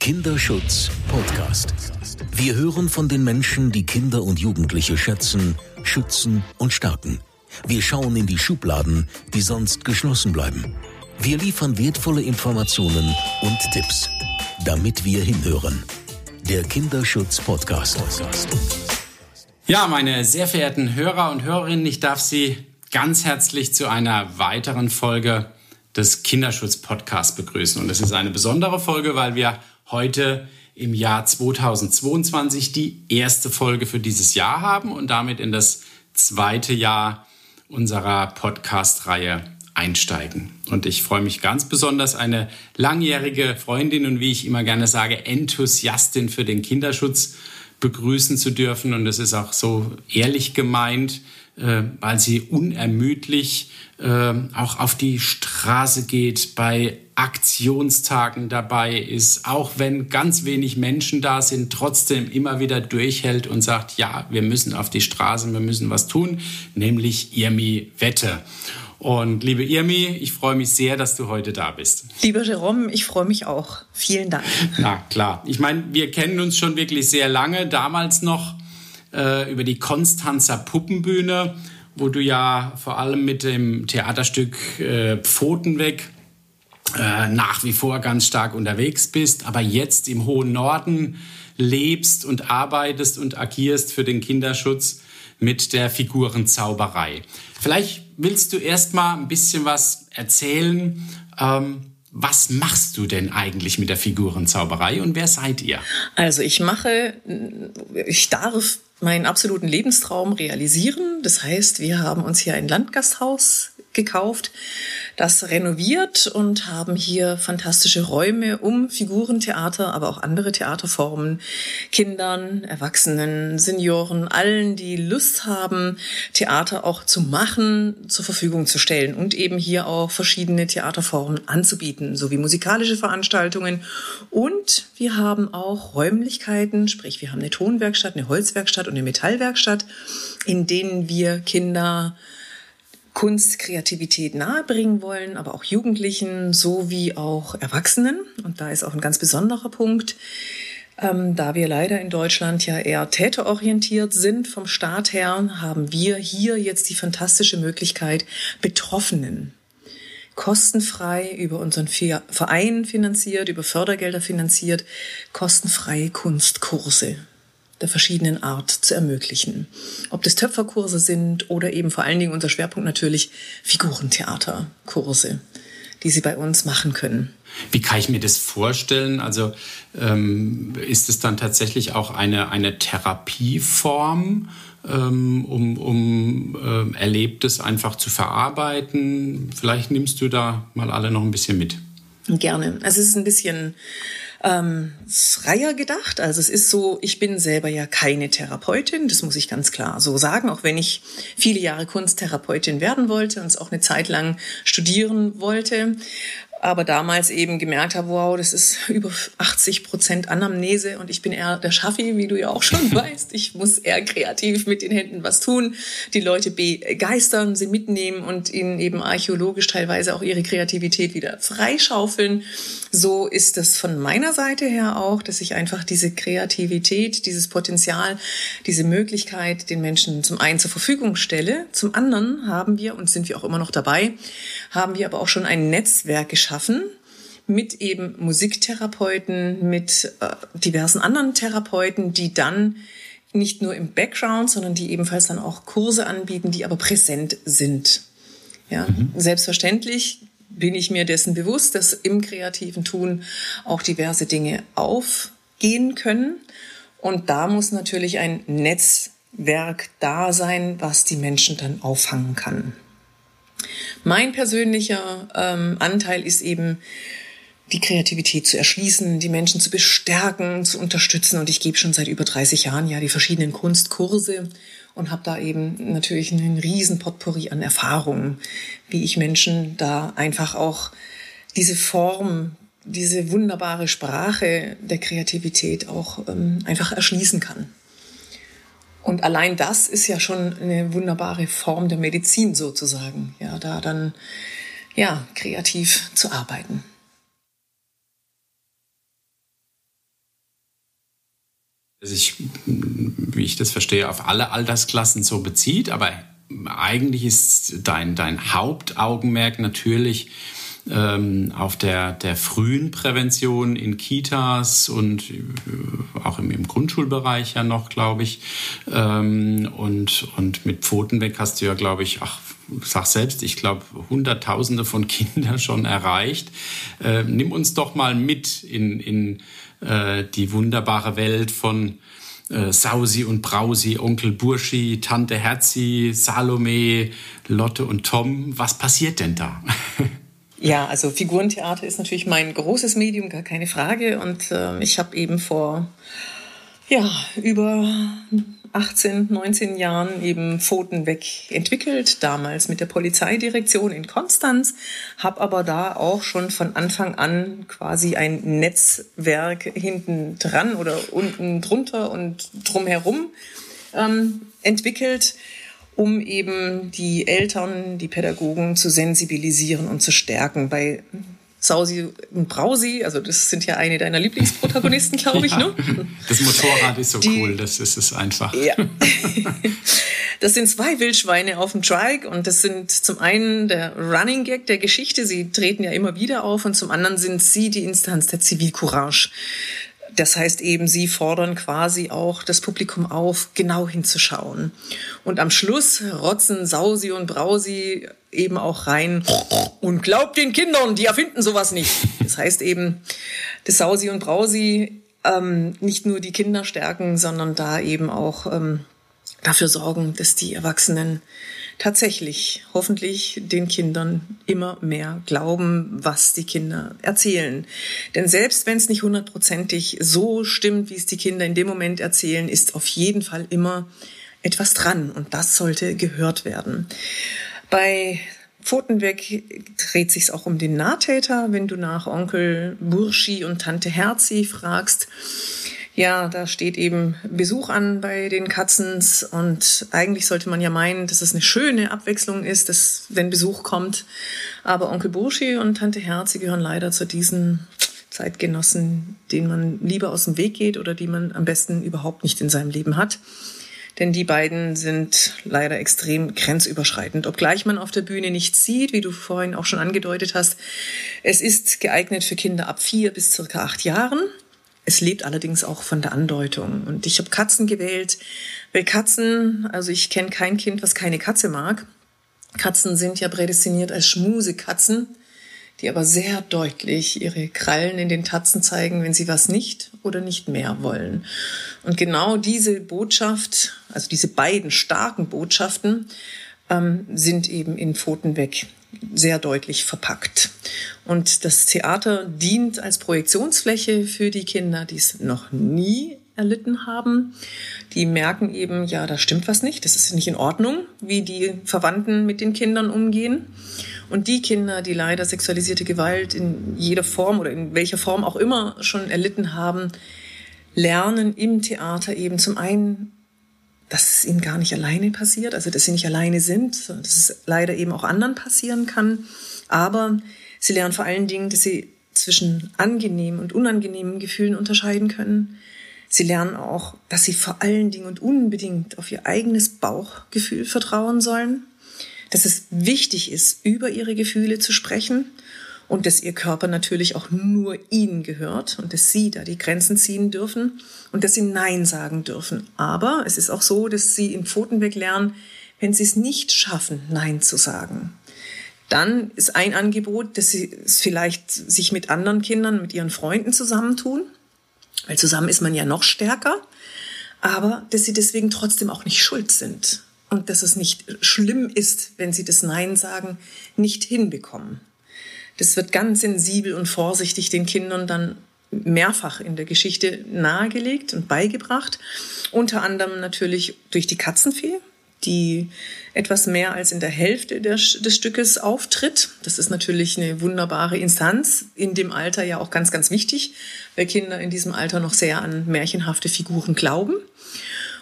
Kinderschutz Podcast. Wir hören von den Menschen, die Kinder und Jugendliche schätzen, schützen und stärken. Wir schauen in die Schubladen, die sonst geschlossen bleiben. Wir liefern wertvolle Informationen und Tipps, damit wir hinhören. Der Kinderschutz Podcast. Ja, meine sehr verehrten Hörer und Hörerinnen, ich darf Sie ganz herzlich zu einer weiteren Folge des Kinderschutz Podcasts begrüßen. Und es ist eine besondere Folge, weil wir heute im Jahr 2022 die erste Folge für dieses Jahr haben und damit in das zweite Jahr unserer Podcast-Reihe einsteigen. Und ich freue mich ganz besonders, eine langjährige Freundin und wie ich immer gerne sage, Enthusiastin für den Kinderschutz begrüßen zu dürfen. Und es ist auch so ehrlich gemeint, äh, weil sie unermüdlich äh, auch auf die Straße geht, bei Aktionstagen dabei ist, auch wenn ganz wenig Menschen da sind, trotzdem immer wieder durchhält und sagt, ja, wir müssen auf die Straße, wir müssen was tun, nämlich Irmi Wette. Und liebe Irmi, ich freue mich sehr, dass du heute da bist. Lieber Jerome, ich freue mich auch. Vielen Dank. Na klar. Ich meine, wir kennen uns schon wirklich sehr lange. Damals noch äh, über die Konstanzer Puppenbühne, wo du ja vor allem mit dem Theaterstück äh, Pfoten weg äh, nach wie vor ganz stark unterwegs bist, aber jetzt im hohen Norden lebst und arbeitest und agierst für den Kinderschutz mit der Figurenzauberei. Vielleicht willst du erst mal ein bisschen was erzählen. Ähm, was machst du denn eigentlich mit der Figurenzauberei und wer seid ihr? Also ich mache, ich darf meinen absoluten Lebenstraum realisieren. Das heißt, wir haben uns hier ein Landgasthaus gekauft, das renoviert und haben hier fantastische Räume, um Figurentheater, aber auch andere Theaterformen Kindern, Erwachsenen, Senioren, allen, die Lust haben, Theater auch zu machen, zur Verfügung zu stellen und eben hier auch verschiedene Theaterformen anzubieten, sowie musikalische Veranstaltungen. Und wir haben auch Räumlichkeiten, sprich wir haben eine Tonwerkstatt, eine Holzwerkstatt und eine Metallwerkstatt, in denen wir Kinder Kunst, Kreativität nahebringen wollen, aber auch Jugendlichen sowie auch Erwachsenen. Und da ist auch ein ganz besonderer Punkt, ähm, da wir leider in Deutschland ja eher täterorientiert sind vom Staat her, haben wir hier jetzt die fantastische Möglichkeit, Betroffenen kostenfrei über unseren Verein finanziert, über Fördergelder finanziert, kostenfreie Kunstkurse der verschiedenen Art zu ermöglichen. Ob das Töpferkurse sind oder eben vor allen Dingen unser Schwerpunkt natürlich Figurentheaterkurse, die Sie bei uns machen können. Wie kann ich mir das vorstellen? Also ähm, ist es dann tatsächlich auch eine, eine Therapieform, ähm, um, um äh, Erlebtes einfach zu verarbeiten? Vielleicht nimmst du da mal alle noch ein bisschen mit. Gerne. Es ist ein bisschen ähm, freier gedacht. Also es ist so, ich bin selber ja keine Therapeutin, das muss ich ganz klar so sagen, auch wenn ich viele Jahre Kunsttherapeutin werden wollte und es auch eine Zeit lang studieren wollte aber damals eben gemerkt habe, wow, das ist über 80 Prozent Anamnese und ich bin eher der Schaffi, wie du ja auch schon weißt. Ich muss eher kreativ mit den Händen was tun, die Leute begeistern, sie mitnehmen und ihnen eben archäologisch teilweise auch ihre Kreativität wieder freischaufeln. So ist es von meiner Seite her auch, dass ich einfach diese Kreativität, dieses Potenzial, diese Möglichkeit den Menschen zum einen zur Verfügung stelle. Zum anderen haben wir, und sind wir auch immer noch dabei, haben wir aber auch schon ein Netzwerk geschaffen, schaffen mit eben Musiktherapeuten, mit äh, diversen anderen Therapeuten, die dann nicht nur im Background, sondern die ebenfalls dann auch Kurse anbieten, die aber präsent sind. Ja, mhm. selbstverständlich bin ich mir dessen bewusst, dass im kreativen Tun auch diverse Dinge aufgehen können. Und da muss natürlich ein Netzwerk da sein, was die Menschen dann auffangen kann. Mein persönlicher ähm, Anteil ist eben, die Kreativität zu erschließen, die Menschen zu bestärken, zu unterstützen. Und ich gebe schon seit über 30 Jahren ja die verschiedenen Kunstkurse und habe da eben natürlich einen riesen Potpourri an Erfahrungen, wie ich Menschen da einfach auch diese Form, diese wunderbare Sprache der Kreativität auch ähm, einfach erschließen kann. Und allein das ist ja schon eine wunderbare Form der Medizin sozusagen, ja, da dann ja kreativ zu arbeiten. sich, wie ich das verstehe, auf alle Altersklassen so bezieht, aber eigentlich ist dein, dein Hauptaugenmerk natürlich ähm, auf der, der frühen Prävention in Kitas und äh, auch im, im Grundschulbereich ja noch, glaube ich. Ähm, und, und mit Pfoten weg hast du ja, glaube ich, ach, sag selbst, ich glaube, Hunderttausende von Kindern schon erreicht. Äh, nimm uns doch mal mit in, in äh, die wunderbare Welt von äh, Sausi und Brausi, Onkel Burschi, Tante Herzi, Salome, Lotte und Tom. Was passiert denn da? Ja, also Figurentheater ist natürlich mein großes Medium, gar keine Frage. Und äh, ich habe eben vor ja, über 18, 19 Jahren eben Pfoten weg entwickelt, damals mit der Polizeidirektion in Konstanz, habe aber da auch schon von Anfang an quasi ein Netzwerk hinten dran oder unten drunter und drumherum ähm, entwickelt um eben die Eltern, die Pädagogen zu sensibilisieren und zu stärken. Bei Sausi und Brausi, also das sind ja eine deiner Lieblingsprotagonisten, glaube ich. Ja, ne? Das Motorrad ist so die, cool, das ist es einfach. Ja. Das sind zwei Wildschweine auf dem Trike und das sind zum einen der Running Gag der Geschichte, sie treten ja immer wieder auf und zum anderen sind sie die Instanz der Zivilcourage. Das heißt eben, sie fordern quasi auch das Publikum auf, genau hinzuschauen. Und am Schluss rotzen Sausi und Brausi eben auch rein und glaubt den Kindern, die erfinden sowas nicht. Das heißt eben, das Sausi und Brausi ähm, nicht nur die Kinder stärken, sondern da eben auch ähm, dafür sorgen, dass die Erwachsenen tatsächlich hoffentlich den Kindern immer mehr glauben, was die Kinder erzählen. Denn selbst wenn es nicht hundertprozentig so stimmt, wie es die Kinder in dem Moment erzählen, ist auf jeden Fall immer etwas dran und das sollte gehört werden. Bei Pfotenweg dreht sich's auch um den Nahtäter, wenn du nach Onkel Burschi und Tante Herzi fragst ja, da steht eben Besuch an bei den Katzens und eigentlich sollte man ja meinen, dass es eine schöne Abwechslung ist, dass wenn Besuch kommt. Aber Onkel Burschi und Tante Herze gehören leider zu diesen Zeitgenossen, denen man lieber aus dem Weg geht oder die man am besten überhaupt nicht in seinem Leben hat. Denn die beiden sind leider extrem grenzüberschreitend. Obgleich man auf der Bühne nichts sieht, wie du vorhin auch schon angedeutet hast. Es ist geeignet für Kinder ab vier bis circa acht Jahren. Es lebt allerdings auch von der Andeutung. Und ich habe Katzen gewählt, weil Katzen, also ich kenne kein Kind, was keine Katze mag. Katzen sind ja prädestiniert als Schmusekatzen, die aber sehr deutlich ihre Krallen in den Tatzen zeigen, wenn sie was nicht oder nicht mehr wollen. Und genau diese Botschaft, also diese beiden starken Botschaften, ähm, sind eben in Pfoten weg sehr deutlich verpackt. Und das Theater dient als Projektionsfläche für die Kinder, die es noch nie erlitten haben. Die merken eben, ja, da stimmt was nicht, das ist nicht in Ordnung, wie die Verwandten mit den Kindern umgehen. Und die Kinder, die leider sexualisierte Gewalt in jeder Form oder in welcher Form auch immer schon erlitten haben, lernen im Theater eben zum einen dass es ihnen gar nicht alleine passiert, also dass sie nicht alleine sind, dass es leider eben auch anderen passieren kann. Aber sie lernen vor allen Dingen, dass sie zwischen angenehmen und unangenehmen Gefühlen unterscheiden können. Sie lernen auch, dass sie vor allen Dingen und unbedingt auf ihr eigenes Bauchgefühl vertrauen sollen, dass es wichtig ist, über ihre Gefühle zu sprechen und dass ihr Körper natürlich auch nur ihnen gehört und dass sie da die Grenzen ziehen dürfen und dass sie Nein sagen dürfen. Aber es ist auch so, dass sie in Pfotenweg lernen, wenn sie es nicht schaffen, Nein zu sagen. Dann ist ein Angebot, dass sie es vielleicht sich mit anderen Kindern, mit ihren Freunden zusammentun, weil zusammen ist man ja noch stärker, aber dass sie deswegen trotzdem auch nicht schuld sind und dass es nicht schlimm ist, wenn sie das Nein sagen nicht hinbekommen. Das wird ganz sensibel und vorsichtig den Kindern dann mehrfach in der Geschichte nahegelegt und beigebracht. Unter anderem natürlich durch die Katzenfee, die etwas mehr als in der Hälfte des, Stückes auftritt. Das ist natürlich eine wunderbare Instanz, in dem Alter ja auch ganz, ganz wichtig, weil Kinder in diesem Alter noch sehr an märchenhafte Figuren glauben.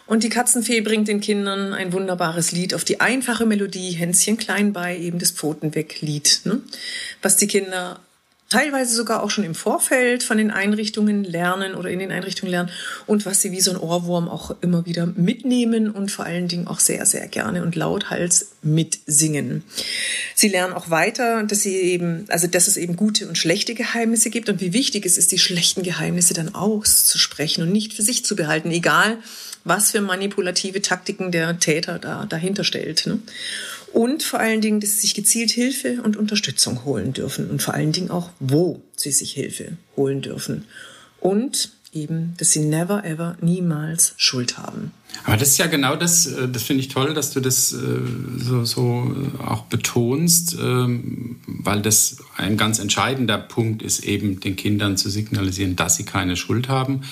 Und die Katzenfee bringt den Kindern ein wunderbares Lied auf die einfache Melodie Hänschen klein bei, eben das Pfotenweg-Lied, ne? was die Kinder teilweise sogar auch schon im Vorfeld von den Einrichtungen lernen oder in den Einrichtungen lernen und was sie wie so ein Ohrwurm auch immer wieder mitnehmen und vor allen Dingen auch sehr, sehr gerne und lauthals mitsingen. Sie lernen auch weiter, dass sie eben, also dass es eben gute und schlechte Geheimnisse gibt und wie wichtig es ist, die schlechten Geheimnisse dann auszusprechen und nicht für sich zu behalten, egal was für manipulative Taktiken der Täter da dahinter stellt. Ne? Und vor allen Dingen, dass sie sich gezielt Hilfe und Unterstützung holen dürfen und vor allen Dingen auch, wo sie sich Hilfe holen dürfen. Und eben, dass sie never ever niemals Schuld haben. Aber das ist ja genau das, äh, das finde ich toll, dass du das äh, so, so auch betonst, ähm, weil das ein ganz entscheidender Punkt ist, eben den Kindern zu signalisieren, dass sie keine Schuld haben.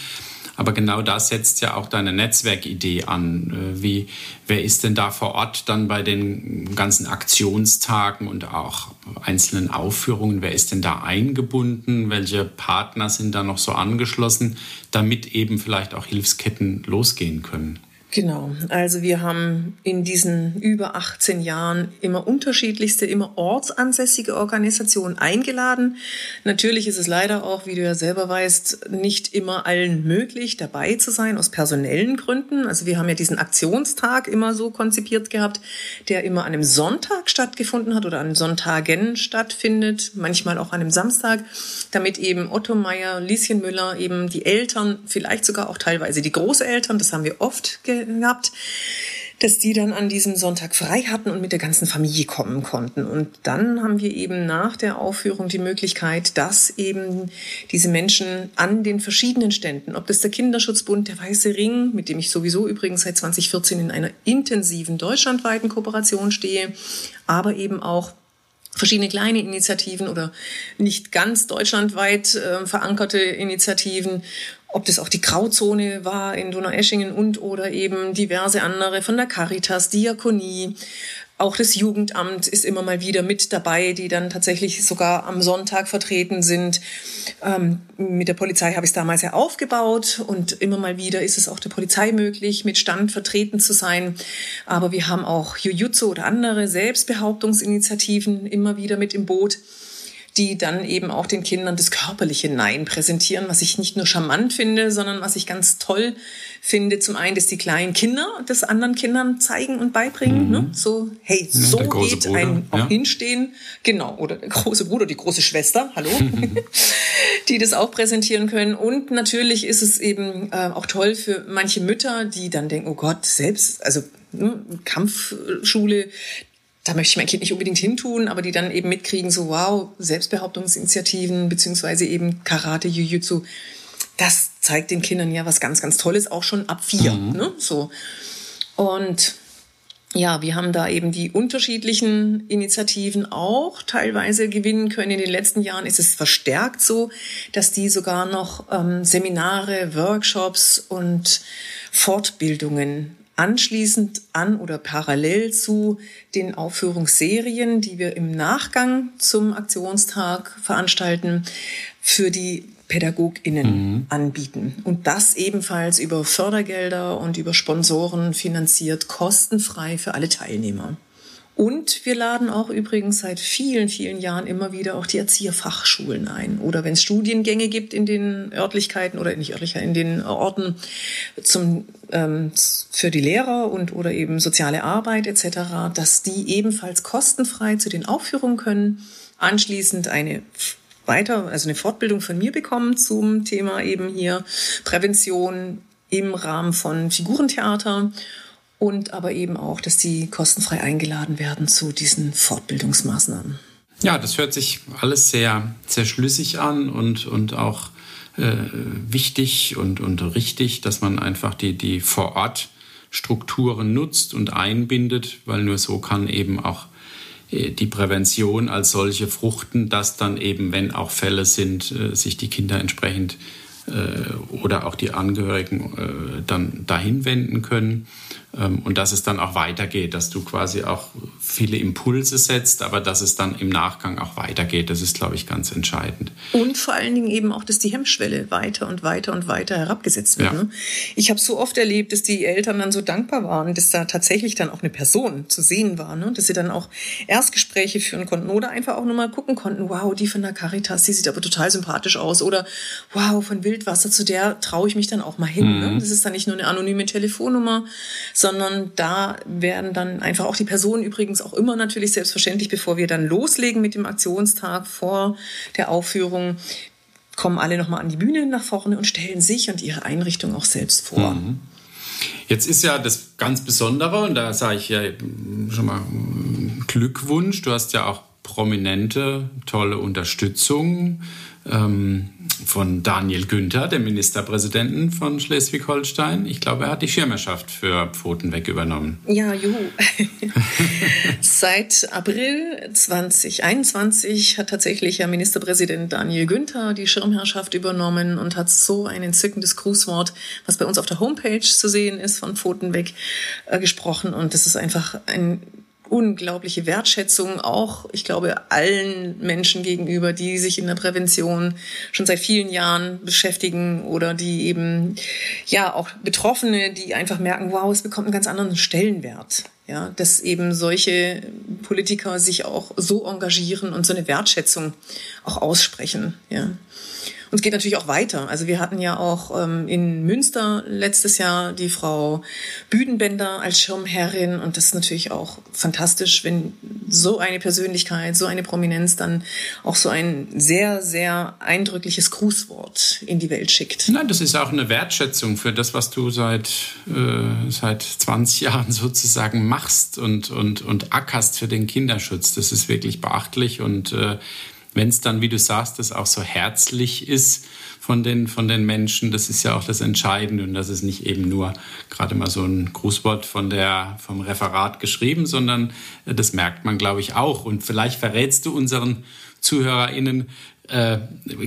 Aber genau da setzt ja auch deine Netzwerkidee an. Äh, wie, wer ist denn da vor Ort dann bei den ganzen Aktionstagen und auch einzelnen Aufführungen? Wer ist denn da eingebunden? Welche Partner sind da noch so angeschlossen, damit eben vielleicht auch Hilfsketten losgehen können? Genau, also wir haben in diesen über 18 Jahren immer unterschiedlichste, immer ortsansässige Organisationen eingeladen. Natürlich ist es leider auch, wie du ja selber weißt, nicht immer allen möglich, dabei zu sein, aus personellen Gründen. Also wir haben ja diesen Aktionstag immer so konzipiert gehabt, der immer an einem Sonntag stattgefunden hat oder an Sonntagen stattfindet, manchmal auch an einem Samstag, damit eben Otto Meyer, Lieschen Müller, eben die Eltern, vielleicht sogar auch teilweise die Großeltern, das haben wir oft gehabt, dass die dann an diesem Sonntag frei hatten und mit der ganzen Familie kommen konnten. Und dann haben wir eben nach der Aufführung die Möglichkeit, dass eben diese Menschen an den verschiedenen Ständen, ob das der Kinderschutzbund, der Weiße Ring, mit dem ich sowieso übrigens seit 2014 in einer intensiven deutschlandweiten Kooperation stehe, aber eben auch verschiedene kleine Initiativen oder nicht ganz deutschlandweit äh, verankerte Initiativen ob das auch die Grauzone war in Donaueschingen und oder eben diverse andere von der Caritas, Diakonie. Auch das Jugendamt ist immer mal wieder mit dabei, die dann tatsächlich sogar am Sonntag vertreten sind. Ähm, mit der Polizei habe ich es damals ja aufgebaut und immer mal wieder ist es auch der Polizei möglich, mit Stand vertreten zu sein. Aber wir haben auch Jujutsu oder andere Selbstbehauptungsinitiativen immer wieder mit im Boot die dann eben auch den Kindern das körperliche Nein präsentieren, was ich nicht nur charmant finde, sondern was ich ganz toll finde. Zum einen, dass die kleinen Kinder das anderen Kindern zeigen und beibringen. Mhm. Ne? So, hey, ja, so geht Bruder, ein auch ja. Hinstehen. Genau, oder der große Bruder, die große Schwester, hallo, die das auch präsentieren können. Und natürlich ist es eben äh, auch toll für manche Mütter, die dann denken, oh Gott, selbst, also ne, Kampfschule, da möchte ich mein Kind nicht unbedingt hintun, aber die dann eben mitkriegen, so wow, Selbstbehauptungsinitiativen beziehungsweise eben Karate, Jiu-Jitsu, das zeigt den Kindern ja was ganz, ganz Tolles, auch schon ab vier. Mhm. Ne? So. Und ja, wir haben da eben die unterschiedlichen Initiativen auch teilweise gewinnen können. In den letzten Jahren ist es verstärkt so, dass die sogar noch ähm, Seminare, Workshops und Fortbildungen anschließend an oder parallel zu den Aufführungsserien, die wir im Nachgang zum Aktionstag veranstalten, für die PädagogInnen mhm. anbieten. Und das ebenfalls über Fördergelder und über Sponsoren finanziert, kostenfrei für alle Teilnehmer. Und wir laden auch übrigens seit vielen, vielen Jahren immer wieder auch die Erzieherfachschulen ein. Oder wenn es Studiengänge gibt in den Örtlichkeiten oder nicht Örtlichkeiten, in den Orten zum, ähm, für die Lehrer und oder eben soziale Arbeit etc., dass die ebenfalls kostenfrei zu den Aufführungen können, anschließend eine weiter, also eine Fortbildung von mir bekommen zum Thema eben hier Prävention im Rahmen von Figurentheater und aber eben auch, dass die kostenfrei eingeladen werden zu diesen Fortbildungsmaßnahmen. Ja, das hört sich alles sehr, sehr schlüssig an und, und auch äh, wichtig und, und richtig, dass man einfach die, die vor Ort Strukturen nutzt und einbindet, weil nur so kann eben auch äh, die Prävention als solche fruchten, dass dann eben, wenn auch Fälle sind, äh, sich die Kinder entsprechend äh, oder auch die Angehörigen dann dahin wenden können. Ähm, und dass es dann auch weitergeht, dass du quasi auch viele Impulse setzt, aber dass es dann im Nachgang auch weitergeht. Das ist, glaube ich, ganz entscheidend. Und vor allen Dingen eben auch, dass die Hemmschwelle weiter und weiter und weiter herabgesetzt wird. Ja. Ne? Ich habe so oft erlebt, dass die Eltern dann so dankbar waren, dass da tatsächlich dann auch eine Person zu sehen war, ne? dass sie dann auch Erstgespräche führen konnten oder einfach auch nur mal gucken konnten, wow, die von der Caritas, die sieht aber total sympathisch aus oder wow, von Wildwasser zu der traue ich mich dann auch mal hin. Ne? Mhm. Ne? Das ist dann nicht nur eine anonyme Telefonnummer, sondern da werden dann einfach auch die Personen übrigens auch immer natürlich selbstverständlich, bevor wir dann loslegen mit dem Aktionstag vor der Aufführung, kommen alle nochmal an die Bühne nach vorne und stellen sich und ihre Einrichtung auch selbst vor. Mhm. Jetzt ist ja das ganz Besondere, und da sage ich ja schon mal Glückwunsch, du hast ja auch prominente, tolle Unterstützung ähm, von Daniel Günther, dem Ministerpräsidenten von Schleswig-Holstein. Ich glaube, er hat die Schirmerschaft für Pfoten weg übernommen. Ja, juhu. Seit April 2021 hat tatsächlich Herr Ministerpräsident Daniel Günther die Schirmherrschaft übernommen und hat so ein entzückendes Grußwort, was bei uns auf der Homepage zu sehen ist, von Pfoten weg äh, gesprochen. Und das ist einfach ein unglaubliche Wertschätzung auch, ich glaube, allen Menschen gegenüber, die sich in der Prävention schon seit vielen Jahren beschäftigen oder die eben, ja, auch Betroffene, die einfach merken, wow, es bekommt einen ganz anderen Stellenwert. Ja, dass eben solche Politiker sich auch so engagieren und so eine Wertschätzung auch aussprechen. Ja. Und es geht natürlich auch weiter. Also wir hatten ja auch ähm, in Münster letztes Jahr die Frau Büdenbender als Schirmherrin und das ist natürlich auch fantastisch, wenn so eine Persönlichkeit, so eine Prominenz dann auch so ein sehr, sehr eindrückliches Grußwort in die Welt schickt. Nein, das ist auch eine Wertschätzung für das, was du seit, äh, seit 20 Jahren sozusagen machst und, und, und ackerst für den Kinderschutz. Das ist wirklich beachtlich und äh, wenn es dann, wie du sagst, das auch so herzlich ist von den, von den Menschen, das ist ja auch das Entscheidende und das ist nicht eben nur gerade mal so ein Grußwort von der, vom Referat geschrieben, sondern äh, das merkt man, glaube ich, auch. Und vielleicht verrätst du unseren ZuhörerInnen äh,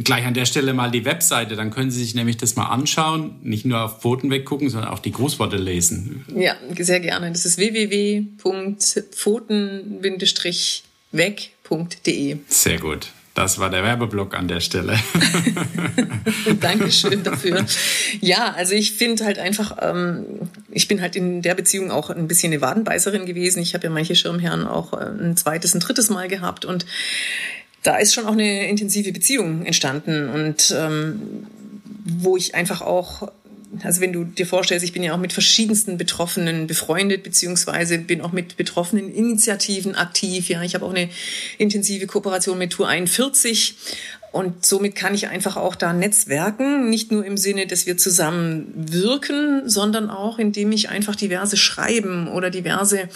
gleich an der Stelle mal die Webseite, dann können Sie sich nämlich das mal anschauen, nicht nur auf Pfoten weggucken, sondern auch die Grußworte lesen. Ja, sehr gerne. Das ist www.pfoten-weg.de. Sehr gut. Das war der Werbeblock an der Stelle. Dankeschön dafür. Ja, also ich finde halt einfach, ähm, ich bin halt in der Beziehung auch ein bisschen eine Wadenbeißerin gewesen. Ich habe ja manche Schirmherren auch äh, ein zweites, ein drittes Mal gehabt und da ist schon auch eine intensive Beziehung entstanden und ähm, wo ich einfach auch also wenn du dir vorstellst, ich bin ja auch mit verschiedensten Betroffenen befreundet, beziehungsweise bin auch mit betroffenen Initiativen aktiv. Ja, ich habe auch eine intensive Kooperation mit Tour 41 und somit kann ich einfach auch da netzwerken, nicht nur im Sinne, dass wir zusammen wirken, sondern auch, indem ich einfach diverse Schreiben oder diverse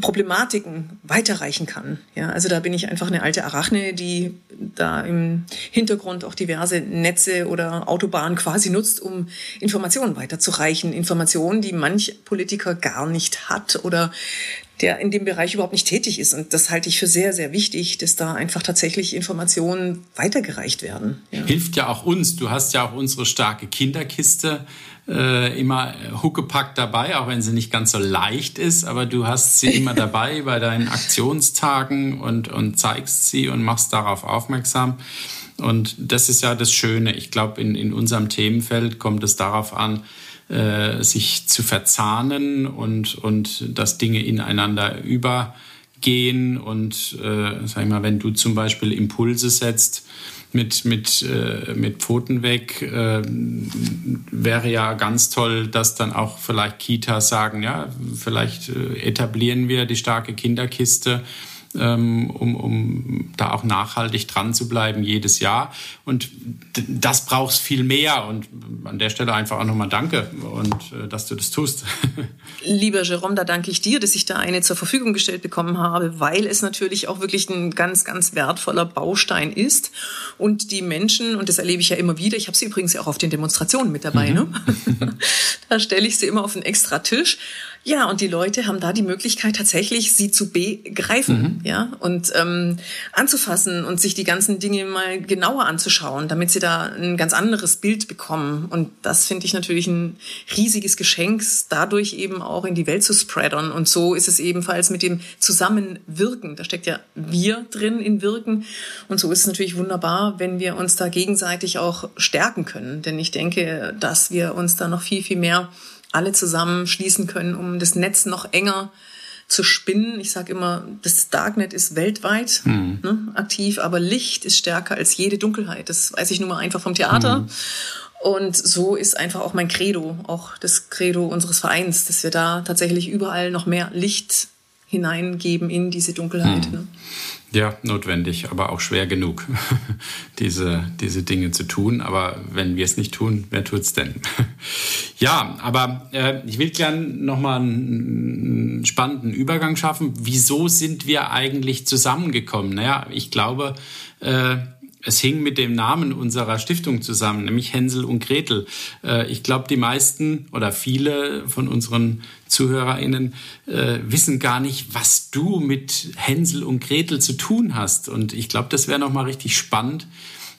Problematiken weiterreichen kann. Ja, also da bin ich einfach eine alte Arachne, die da im Hintergrund auch diverse Netze oder Autobahnen quasi nutzt, um Informationen weiterzureichen. Informationen, die manch Politiker gar nicht hat oder der in dem Bereich überhaupt nicht tätig ist. Und das halte ich für sehr, sehr wichtig, dass da einfach tatsächlich Informationen weitergereicht werden. Ja. Hilft ja auch uns. Du hast ja auch unsere starke Kinderkiste äh, immer huckepackt dabei, auch wenn sie nicht ganz so leicht ist, aber du hast sie immer dabei bei deinen Aktionstagen und, und zeigst sie und machst darauf aufmerksam. Und das ist ja das Schöne. Ich glaube, in, in unserem Themenfeld kommt es darauf an, äh, sich zu verzahnen und, und dass Dinge ineinander übergehen. Und äh, sag ich mal, wenn du zum Beispiel Impulse setzt, mit, mit, äh, mit Pfoten weg. Äh, wäre ja ganz toll, dass dann auch vielleicht Kitas sagen, ja, vielleicht äh, etablieren wir die starke Kinderkiste um, um da auch nachhaltig dran zu bleiben jedes Jahr. Und das brauchst viel mehr. Und an der Stelle einfach auch nochmal Danke und äh, dass du das tust. Lieber Jerome, da danke ich dir, dass ich da eine zur Verfügung gestellt bekommen habe, weil es natürlich auch wirklich ein ganz, ganz wertvoller Baustein ist. Und die Menschen, und das erlebe ich ja immer wieder, ich habe sie übrigens auch auf den Demonstrationen mit dabei, mhm. ne? da stelle ich sie immer auf einen extra Tisch Ja, und die Leute haben da die Möglichkeit tatsächlich, sie zu begreifen, mhm. ja, und ähm, anzufassen und sich die ganzen Dinge mal genauer anzuschauen, damit sie da ein ganz anderes Bild bekommen. Und das finde ich natürlich ein riesiges Geschenk, dadurch eben auch in die Welt zu spreadern. Und so ist es ebenfalls mit dem Zusammenwirken. Da steckt ja wir drin in Wirken. Und so ist es natürlich wunderbar, wenn wir uns da gegenseitig auch stärken können. Denn ich denke, dass wir uns da noch viel, viel mehr alle zusammen schließen können, um das Netz noch enger zu spinnen. Ich sage immer, das Darknet ist weltweit mhm. ne, aktiv, aber Licht ist stärker als jede Dunkelheit. Das weiß ich nun mal einfach vom Theater. Mhm. Und so ist einfach auch mein Credo, auch das Credo unseres Vereins, dass wir da tatsächlich überall noch mehr Licht hineingeben in diese Dunkelheit. Mhm. Ne? Ja, notwendig, aber auch schwer genug, diese, diese Dinge zu tun. Aber wenn wir es nicht tun, wer tut's denn? ja, aber äh, ich will gerne nochmal einen spannenden Übergang schaffen. Wieso sind wir eigentlich zusammengekommen? Naja, ich glaube, äh, es hing mit dem Namen unserer Stiftung zusammen, nämlich Hänsel und Gretel. Äh, ich glaube, die meisten oder viele von unseren ZuhörerInnen äh, wissen gar nicht, was du mit Hänsel und Gretel zu tun hast. Und ich glaube, das wäre nochmal richtig spannend,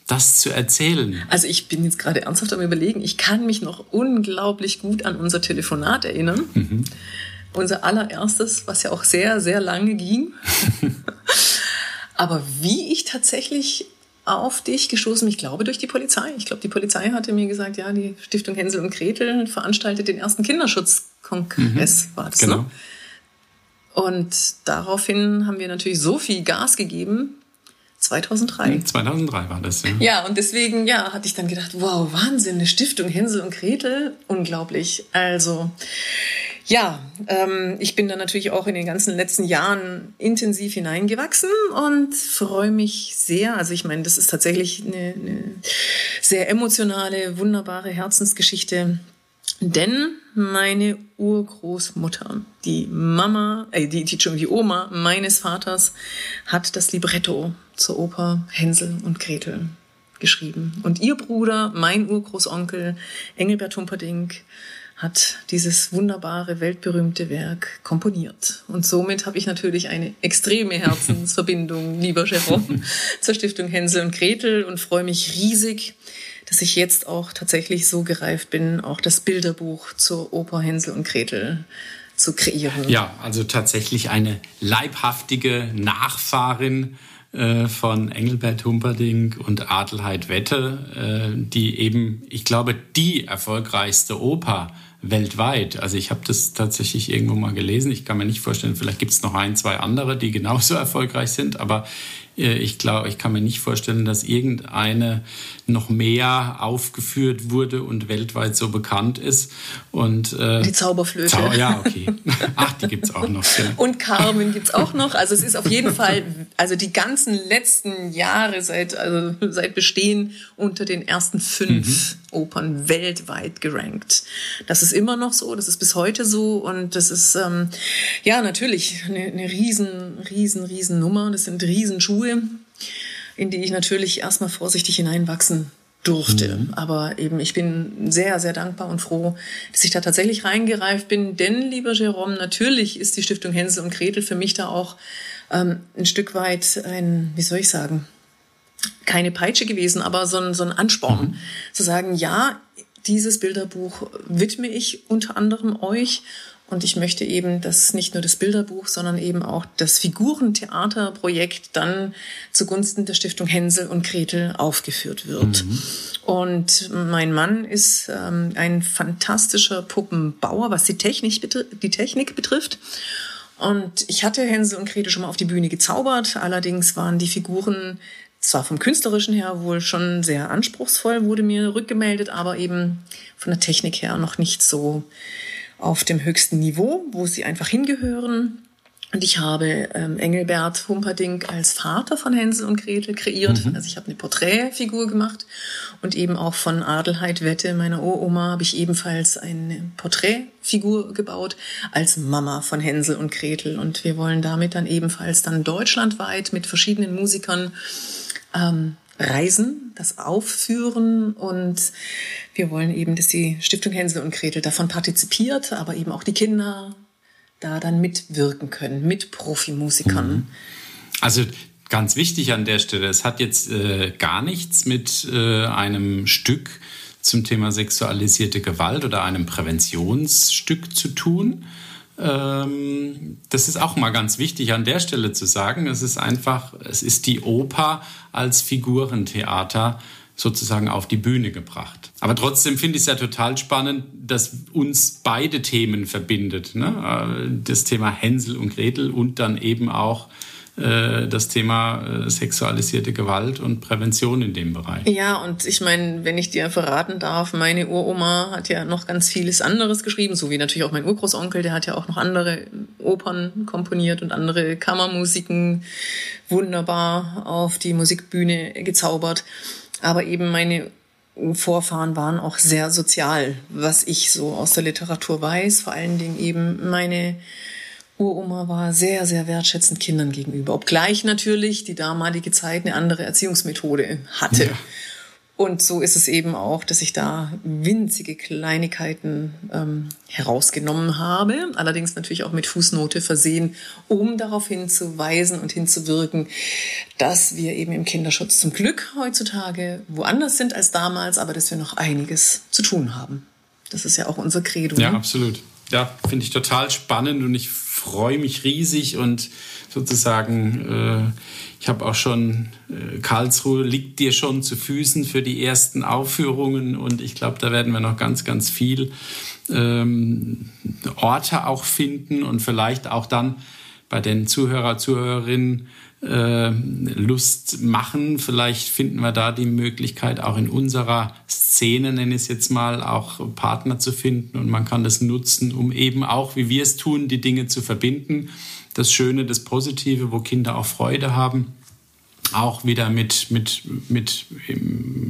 das zu erzählen. Also ich bin jetzt gerade ernsthaft am Überlegen. Ich kann mich noch unglaublich gut an unser Telefonat erinnern. Mhm. Unser allererstes, was ja auch sehr, sehr lange ging. Aber wie ich tatsächlich auf dich gestoßen, ich glaube durch die Polizei. Ich glaube, die Polizei hatte mir gesagt, ja, die Stiftung Hänsel und Gretel veranstaltet den ersten Kinderschutzkongress, mhm, war das, ne? genau. ne? Und daraufhin haben wir natürlich so viel Gas gegeben. 2003. 2003 hm, war das, ja. Ja, und deswegen, ja, hatte ich dann gedacht, wow, Wahnsinn, eine Stiftung Hänsel und Gretel, unglaublich. Also, ja, ähm, ich bin da natürlich auch in den ganzen letzten Jahren intensiv hineingewachsen und freue mich sehr. Also ich meine, das ist tatsächlich eine, eine sehr emotionale, wunderbare Herzensgeschichte. Denn meine Urgroßmutter, die Mama, äh, die, die, die Oma meines Vaters, hat das Libretto zur Oper Hänsel und Gretel geschrieben. Und ihr Bruder, mein Urgroßonkel Engelbert Humperdinck, hat dieses wunderbare, weltberühmte Werk komponiert. Und somit habe ich natürlich eine extreme Herzensverbindung, lieber Jerome, zur Stiftung Hänsel und Gretel und freue mich riesig, dass ich jetzt auch tatsächlich so gereift bin, auch das Bilderbuch zur Oper Hänsel und Gretel zu kreieren. Ja, also tatsächlich eine leibhaftige Nachfahrin äh, von Engelbert Humperdinck und Adelheid Wette, äh, die eben, ich glaube, die erfolgreichste Oper weltweit. Also ich habe das tatsächlich irgendwo mal gelesen. Ich kann mir nicht vorstellen, vielleicht gibt es noch ein, zwei andere, die genauso erfolgreich sind, aber äh, ich glaube, ich kann mir nicht vorstellen, dass irgendeine noch mehr aufgeführt wurde und weltweit so bekannt ist. Und, äh, die Zauberflöte. Zau ja, okay. Ach, die gibt es auch noch. Ja. Und Carmen gibt es auch noch. Also es ist auf jeden Fall, also die ganzen letzten Jahre seit, also seit Bestehen unter den ersten fünf mhm. Opern weltweit gerankt. Das ist immer noch so, das ist bis heute so und das ist ähm, ja natürlich eine, eine riesen, riesen, riesen Nummer. Das sind Riesenschuhe in die ich natürlich erstmal vorsichtig hineinwachsen durfte. Mhm. Aber eben, ich bin sehr, sehr dankbar und froh, dass ich da tatsächlich reingereift bin. Denn, lieber Jerome, natürlich ist die Stiftung Hänsel und Gretel für mich da auch ähm, ein Stück weit ein, wie soll ich sagen, keine Peitsche gewesen, aber so ein, so ein Ansporn. Mhm. Zu sagen, ja, dieses Bilderbuch widme ich unter anderem euch und ich möchte eben, dass nicht nur das Bilderbuch, sondern eben auch das Figurentheaterprojekt dann zugunsten der Stiftung Hänsel und Gretel aufgeführt wird. Mhm. Und mein Mann ist ähm, ein fantastischer Puppenbauer, was die Technik, die Technik betrifft. Und ich hatte Hänsel und Gretel schon mal auf die Bühne gezaubert. Allerdings waren die Figuren zwar vom künstlerischen her wohl schon sehr anspruchsvoll, wurde mir rückgemeldet, aber eben von der Technik her noch nicht so auf dem höchsten Niveau, wo sie einfach hingehören. Und ich habe ähm, Engelbert Humperdinck als Vater von Hänsel und Gretel kreiert. Mhm. Also ich habe eine Porträtfigur gemacht und eben auch von Adelheid Wette, meiner Uroma, habe ich ebenfalls eine Porträtfigur gebaut als Mama von Hänsel und Gretel. Und wir wollen damit dann ebenfalls dann deutschlandweit mit verschiedenen Musikern ähm, reisen, das aufführen und wir wollen eben, dass die Stiftung Hänsel und Gretel davon partizipiert, aber eben auch die Kinder da dann mitwirken können mit Profimusikern. Mhm. Also ganz wichtig an der Stelle, es hat jetzt äh, gar nichts mit äh, einem Stück zum Thema sexualisierte Gewalt oder einem Präventionsstück zu tun. Ähm, das ist auch mal ganz wichtig an der Stelle zu sagen. Es ist einfach, es ist die Oper als Figurentheater sozusagen auf die Bühne gebracht. Aber trotzdem finde ich es ja total spannend, dass uns beide Themen verbindet. Ne? Äh, das Thema Hänsel und Gretel und dann eben auch das Thema äh, sexualisierte Gewalt und Prävention in dem Bereich. Ja, und ich meine, wenn ich dir verraten darf, meine Uroma hat ja noch ganz vieles anderes geschrieben, so wie natürlich auch mein Urgroßonkel, der hat ja auch noch andere Opern komponiert und andere Kammermusiken wunderbar auf die Musikbühne gezaubert. Aber eben meine Vorfahren waren auch sehr sozial, was ich so aus der Literatur weiß. Vor allen Dingen eben meine Uroma war sehr, sehr wertschätzend Kindern gegenüber. Obgleich natürlich die damalige Zeit eine andere Erziehungsmethode hatte. Ja. Und so ist es eben auch, dass ich da winzige Kleinigkeiten ähm, herausgenommen habe, allerdings natürlich auch mit Fußnote versehen, um darauf hinzuweisen und hinzuwirken, dass wir eben im Kinderschutz zum Glück heutzutage woanders sind als damals, aber dass wir noch einiges zu tun haben. Das ist ja auch unser Credo. Ja, ne? absolut. Ja, finde ich total spannend und ich freue mich riesig und sozusagen, äh, ich habe auch schon, äh, Karlsruhe liegt dir schon zu Füßen für die ersten Aufführungen und ich glaube, da werden wir noch ganz, ganz viel ähm, Orte auch finden und vielleicht auch dann bei den Zuhörer, Zuhörerinnen äh, Lust machen. Vielleicht finden wir da die Möglichkeit, auch in unserer Szene, nenne ich es jetzt mal, auch Partner zu finden und man kann das nutzen, um eben auch, wie wir es tun, die Dinge zu verbinden. Das Schöne, das Positive, wo Kinder auch Freude haben auch wieder mit, mit, mit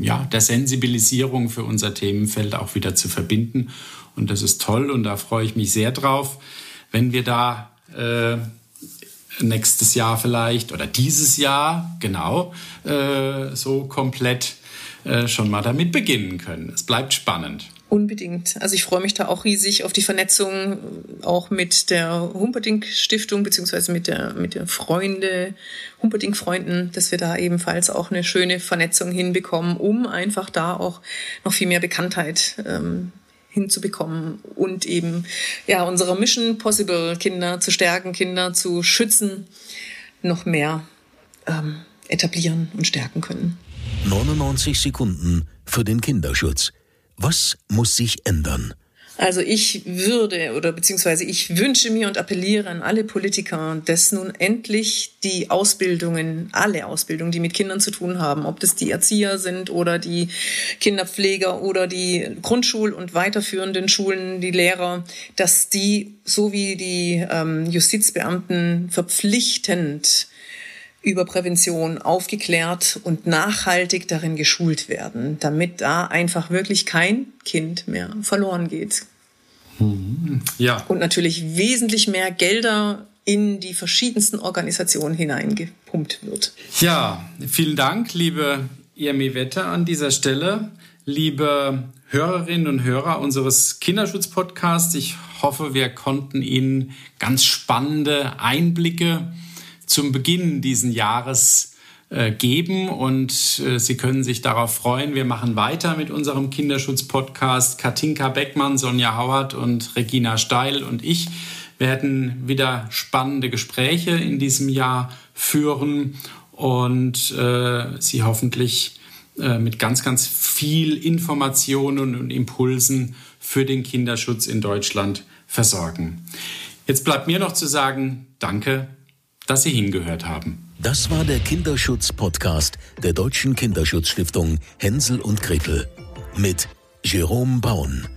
ja, der Sensibilisierung für unser Themenfeld auch wieder zu verbinden. Und das ist toll und da freue ich mich sehr drauf, wenn wir da äh, nächstes Jahr vielleicht oder dieses Jahr genau äh, so komplett äh, schon mal damit beginnen können. Es bleibt spannend. Unbedingt. Also ich freue mich da auch riesig auf die Vernetzung, auch mit der Humperdinck Stiftung beziehungsweise mit der mit der Freunde Humperdinck Freunden, dass wir da ebenfalls auch eine schöne Vernetzung hinbekommen, um einfach da auch noch viel mehr Bekanntheit ähm, hinzubekommen und eben ja unsere Mission Possible Kinder zu stärken, Kinder zu schützen, noch mehr ähm, etablieren und stärken können. 99 Sekunden für den Kinderschutz. Was muss sich ändern? Also ich würde oder beziehungsweise ich wünsche mir und appelliere an alle Politiker, dass nun endlich die Ausbildungen, alle Ausbildungen, die mit Kindern zu tun haben, ob das die Erzieher sind oder die Kinderpfleger oder die Grundschul- und weiterführenden Schulen, die Lehrer, dass die so wie die ähm, Justizbeamten verpflichtend über Prävention aufgeklärt und nachhaltig darin geschult werden, damit da einfach wirklich kein Kind mehr verloren geht. Mhm. Ja. Und natürlich wesentlich mehr Gelder in die verschiedensten Organisationen hineingepumpt wird. Ja, vielen Dank, liebe Irmi Wetter an dieser Stelle. Liebe Hörerinnen und Hörer unseres Kinderschutzpodcasts, ich hoffe, wir konnten Ihnen ganz spannende Einblicke zum Beginn diesen Jahres äh, geben und äh, Sie können sich darauf freuen. Wir machen weiter mit unserem Kinderschutz-Podcast. Katinka Beckmann, Sonja Hauert und Regina Steil und ich werden wieder spannende Gespräche in diesem Jahr führen und äh, Sie hoffentlich äh, mit ganz, ganz viel Informationen und Impulsen für den Kinderschutz in Deutschland versorgen. Jetzt bleibt mir noch zu sagen, danke dass Sie hingehört haben. Das war der Kinderschutz-Podcast der Deutschen Kinderschutzstiftung Hänsel und Gretel mit Jerome Baun.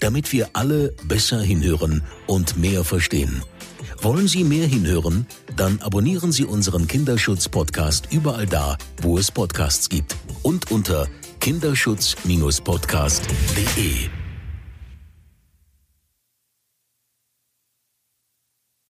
Damit wir alle besser hinhören und mehr verstehen. Wollen Sie mehr hinhören? Dann abonnieren Sie unseren Kinderschutz-Podcast überall da, wo es Podcasts gibt und unter kinderschutz-podcast.de.